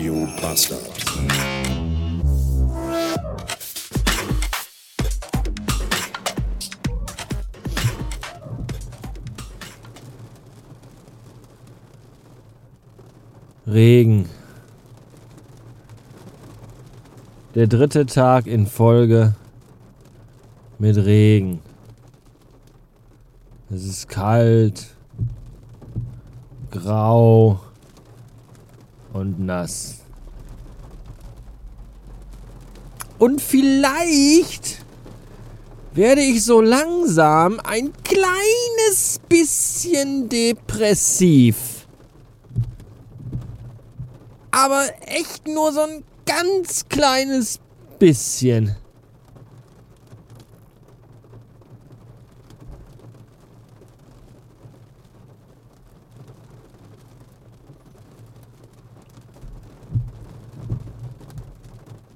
Radio Bastard. Regen. Der dritte Tag in Folge mit Regen. Es ist kalt, grau und nass. Und vielleicht werde ich so langsam ein kleines bisschen depressiv. Aber echt nur so ein ganz kleines bisschen.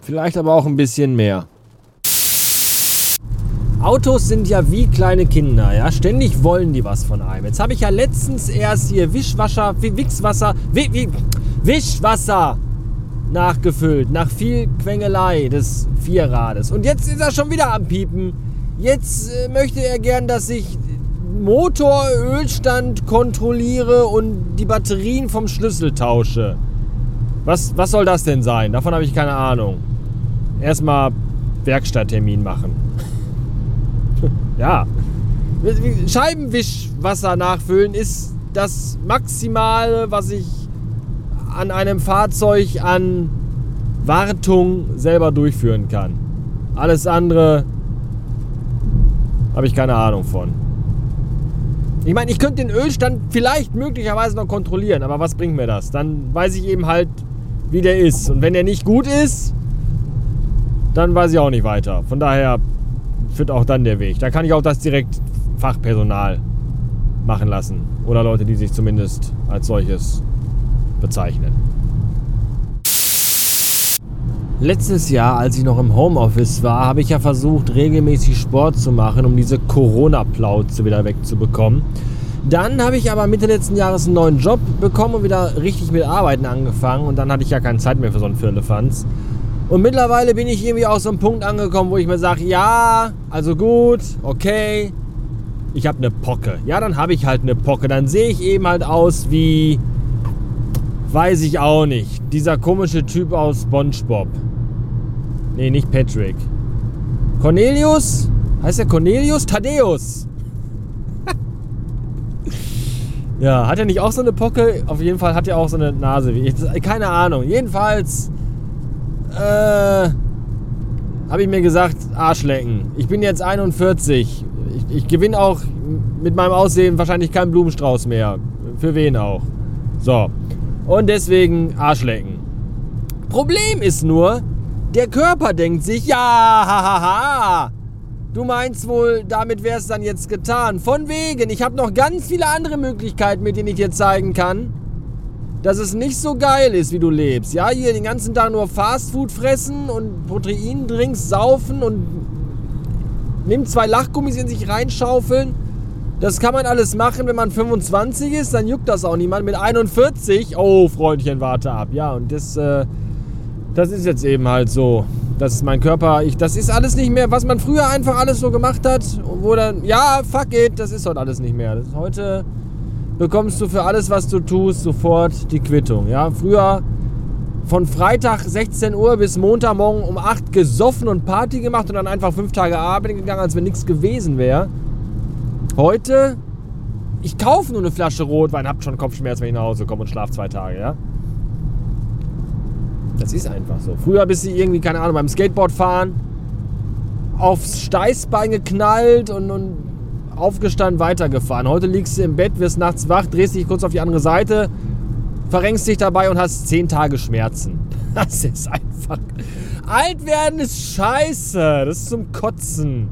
Vielleicht aber auch ein bisschen mehr. Autos sind ja wie kleine Kinder, ja. Ständig wollen die was von einem. Jetzt habe ich ja letztens erst hier Wischwasser, Wichswasser, Wischwasser nachgefüllt, nach viel Quengelei des Vierrades. Und jetzt ist er schon wieder am Piepen. Jetzt äh, möchte er gern, dass ich Motorölstand kontrolliere und die Batterien vom Schlüssel tausche. Was, was soll das denn sein? Davon habe ich keine Ahnung. Erstmal Werkstatttermin machen. ja. Scheibenwischwasser nachfüllen ist das Maximale, was ich an einem Fahrzeug an Wartung selber durchführen kann. Alles andere habe ich keine Ahnung von. Ich meine, ich könnte den Ölstand vielleicht möglicherweise noch kontrollieren, aber was bringt mir das? Dann weiß ich eben halt, wie der ist. Und wenn der nicht gut ist, dann weiß ich auch nicht weiter. Von daher führt auch dann der Weg. Da kann ich auch das direkt Fachpersonal machen lassen. Oder Leute, die sich zumindest als solches bezeichnen. Letztes Jahr, als ich noch im Homeoffice war, habe ich ja versucht, regelmäßig Sport zu machen, um diese Corona-Plauze wieder wegzubekommen. Dann habe ich aber Mitte letzten Jahres einen neuen Job bekommen und wieder richtig mit Arbeiten angefangen. Und dann hatte ich ja keine Zeit mehr für so einen Firlefanz. Und mittlerweile bin ich irgendwie auch so einem Punkt angekommen, wo ich mir sage, ja, also gut, okay, ich habe eine Pocke. Ja, dann habe ich halt eine Pocke. Dann sehe ich eben halt aus wie, weiß ich auch nicht, dieser komische Typ aus SpongeBob. Nee, nicht Patrick. Cornelius? Heißt der Cornelius? Thaddeus. ja, hat er nicht auch so eine Pocke? Auf jeden Fall hat er auch so eine Nase wie. Keine Ahnung. Jedenfalls äh, habe ich mir gesagt, Arschlecken. Ich bin jetzt 41. Ich, ich gewinne auch mit meinem Aussehen wahrscheinlich keinen Blumenstrauß mehr. Für wen auch. So. Und deswegen Arschlecken. Problem ist nur, der Körper denkt sich, ja, hahaha. Ha, ha. Du meinst wohl, damit wäre es dann jetzt getan. Von wegen, ich habe noch ganz viele andere Möglichkeiten, mit denen ich dir zeigen kann dass es nicht so geil ist, wie du lebst. Ja, hier den ganzen Tag nur Fastfood fressen und Proteindrinks saufen und nimm zwei Lachgummis in sich reinschaufeln. Das kann man alles machen, wenn man 25 ist, dann juckt das auch niemand. Mit 41, oh Freundchen, warte ab. Ja, und das, äh, das ist jetzt eben halt so. Das ist mein Körper, ich, das ist alles nicht mehr, was man früher einfach alles so gemacht hat. Wo dann, ja, fuck it, das ist heute alles nicht mehr. Das ist heute bekommst du für alles, was du tust, sofort die Quittung. Ja, früher von Freitag 16 Uhr bis Montagmorgen um 8 gesoffen und Party gemacht und dann einfach fünf Tage arbeiten gegangen, als wenn nichts gewesen wäre. Heute, ich kaufe nur eine Flasche Rotwein, hab schon Kopfschmerz, wenn ich nach Hause komme und schlafe zwei Tage, ja. Das ist einfach so. Früher bist du irgendwie, keine Ahnung, beim Skateboard fahren, aufs Steißbein geknallt und, und aufgestanden, weitergefahren. Heute liegst du im Bett, wirst nachts wach, drehst dich kurz auf die andere Seite, verrenkst dich dabei und hast zehn Tage Schmerzen. Das ist einfach. Alt werden ist scheiße. Das ist zum Kotzen.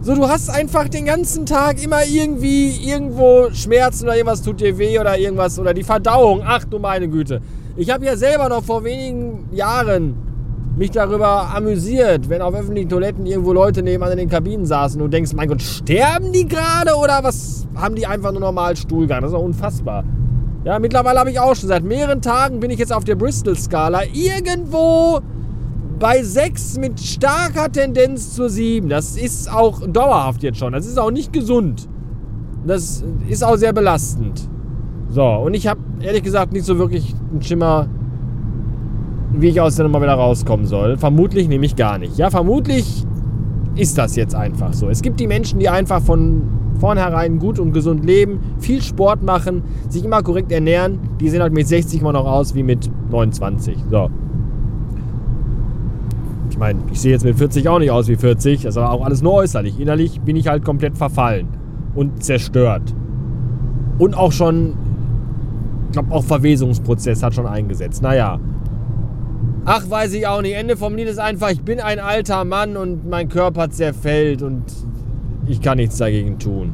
So, du hast einfach den ganzen Tag immer irgendwie irgendwo Schmerzen oder irgendwas tut dir weh oder irgendwas oder die Verdauung. Ach du meine Güte. Ich habe ja selber noch vor wenigen Jahren mich darüber amüsiert, wenn auf öffentlichen Toiletten irgendwo Leute nebenan in den Kabinen saßen und du denkst, mein Gott, sterben die gerade oder was haben die einfach nur normal Stuhlgang? Das ist doch unfassbar. Ja, mittlerweile habe ich auch schon seit mehreren Tagen bin ich jetzt auf der Bristol-Skala irgendwo bei 6 mit starker Tendenz zur 7. Das ist auch dauerhaft jetzt schon. Das ist auch nicht gesund. Das ist auch sehr belastend. So, und ich habe ehrlich gesagt nicht so wirklich einen Schimmer, wie ich aus der Nummer wieder rauskommen soll. Vermutlich nämlich gar nicht. Ja, vermutlich ist das jetzt einfach so. Es gibt die Menschen, die einfach von vornherein gut und gesund leben, viel Sport machen, sich immer korrekt ernähren. Die sehen halt mit 60 immer noch aus wie mit 29. So. Ich meine, ich sehe jetzt mit 40 auch nicht aus wie 40. Das ist aber auch alles nur äußerlich. Innerlich bin ich halt komplett verfallen und zerstört. Und auch schon, ich glaube, auch Verwesungsprozess hat schon eingesetzt. Naja. Ach, weiß ich auch nicht. Ende vom Lied ist einfach, ich bin ein alter Mann und mein Körper zerfällt und ich kann nichts dagegen tun.